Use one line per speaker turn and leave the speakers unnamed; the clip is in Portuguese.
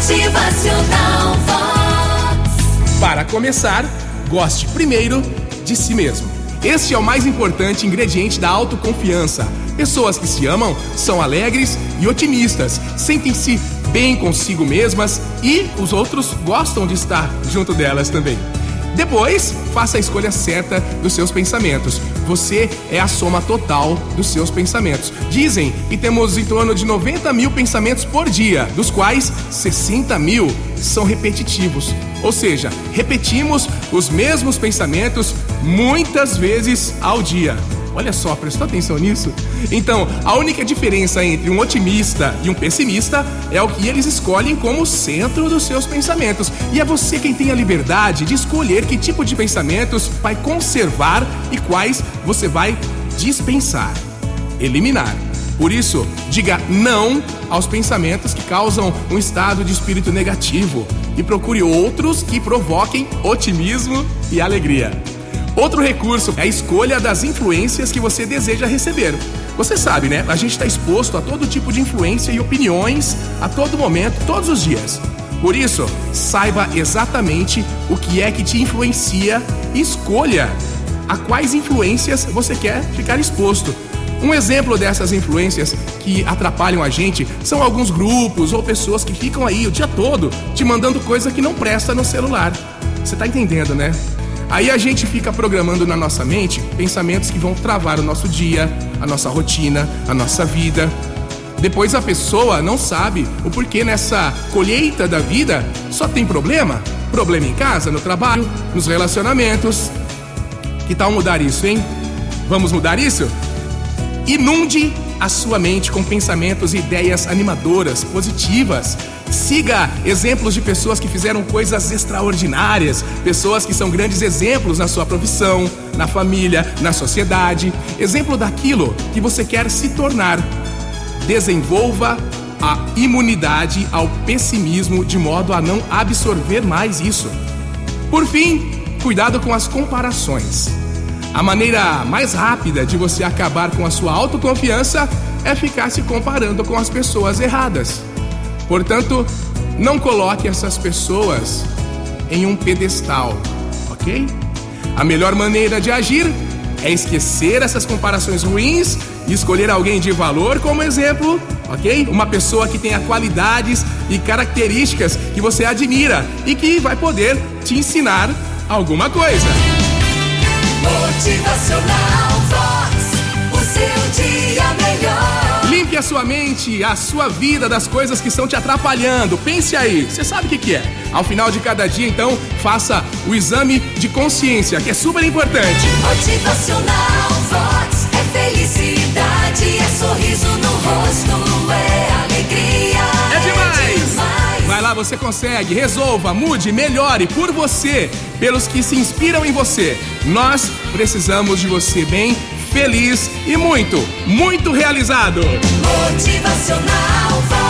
Motivacional.
Para começar, goste primeiro de si mesmo. Este é o mais importante ingrediente da autoconfiança. Pessoas que se amam são alegres e otimistas, sentem-se bem consigo mesmas e os outros gostam de estar junto delas também. Depois, faça a escolha certa dos seus pensamentos. Você é a soma total dos seus pensamentos. Dizem que temos em torno de 90 mil pensamentos por dia, dos quais 60 mil são repetitivos. Ou seja, repetimos os mesmos pensamentos muitas vezes ao dia. Olha só, prestou atenção nisso? Então, a única diferença entre um otimista e um pessimista é o que eles escolhem como centro dos seus pensamentos. E é você quem tem a liberdade de escolher que tipo de pensamentos vai conservar e quais você vai dispensar, eliminar. Por isso, diga não aos pensamentos que causam um estado de espírito negativo e procure outros que provoquem otimismo e alegria. Outro recurso é a escolha das influências que você deseja receber. Você sabe, né? A gente está exposto a todo tipo de influência e opiniões a todo momento, todos os dias. Por isso, saiba exatamente o que é que te influencia e escolha a quais influências você quer ficar exposto. Um exemplo dessas influências que atrapalham a gente são alguns grupos ou pessoas que ficam aí o dia todo te mandando coisa que não presta no celular. Você tá entendendo, né? Aí a gente fica programando na nossa mente pensamentos que vão travar o nosso dia, a nossa rotina, a nossa vida. Depois a pessoa não sabe o porquê nessa colheita da vida só tem problema. Problema em casa, no trabalho, nos relacionamentos. Que tal mudar isso, hein? Vamos mudar isso? Inunde a sua mente com pensamentos e ideias animadoras, positivas. Siga exemplos de pessoas que fizeram coisas extraordinárias, pessoas que são grandes exemplos na sua profissão, na família, na sociedade. Exemplo daquilo que você quer se tornar. Desenvolva a imunidade ao pessimismo de modo a não absorver mais isso. Por fim, cuidado com as comparações. A maneira mais rápida de você acabar com a sua autoconfiança é ficar se comparando com as pessoas erradas. Portanto, não coloque essas pessoas em um pedestal, ok? A melhor maneira de agir é esquecer essas comparações ruins e escolher alguém de valor como exemplo, ok? Uma pessoa que tenha qualidades e características que você admira e que vai poder te ensinar alguma coisa.
Motivacional Vox. O seu dia melhor.
A sua mente, a sua vida das coisas que estão te atrapalhando. Pense aí, você sabe o que, que é? Ao final de cada dia, então, faça o exame de consciência, que é super importante.
Motivacional Vox.
Você consegue. Resolva, mude, melhore por você, pelos que se inspiram em você. Nós precisamos de você bem, feliz e muito, muito realizado.
Motivacional.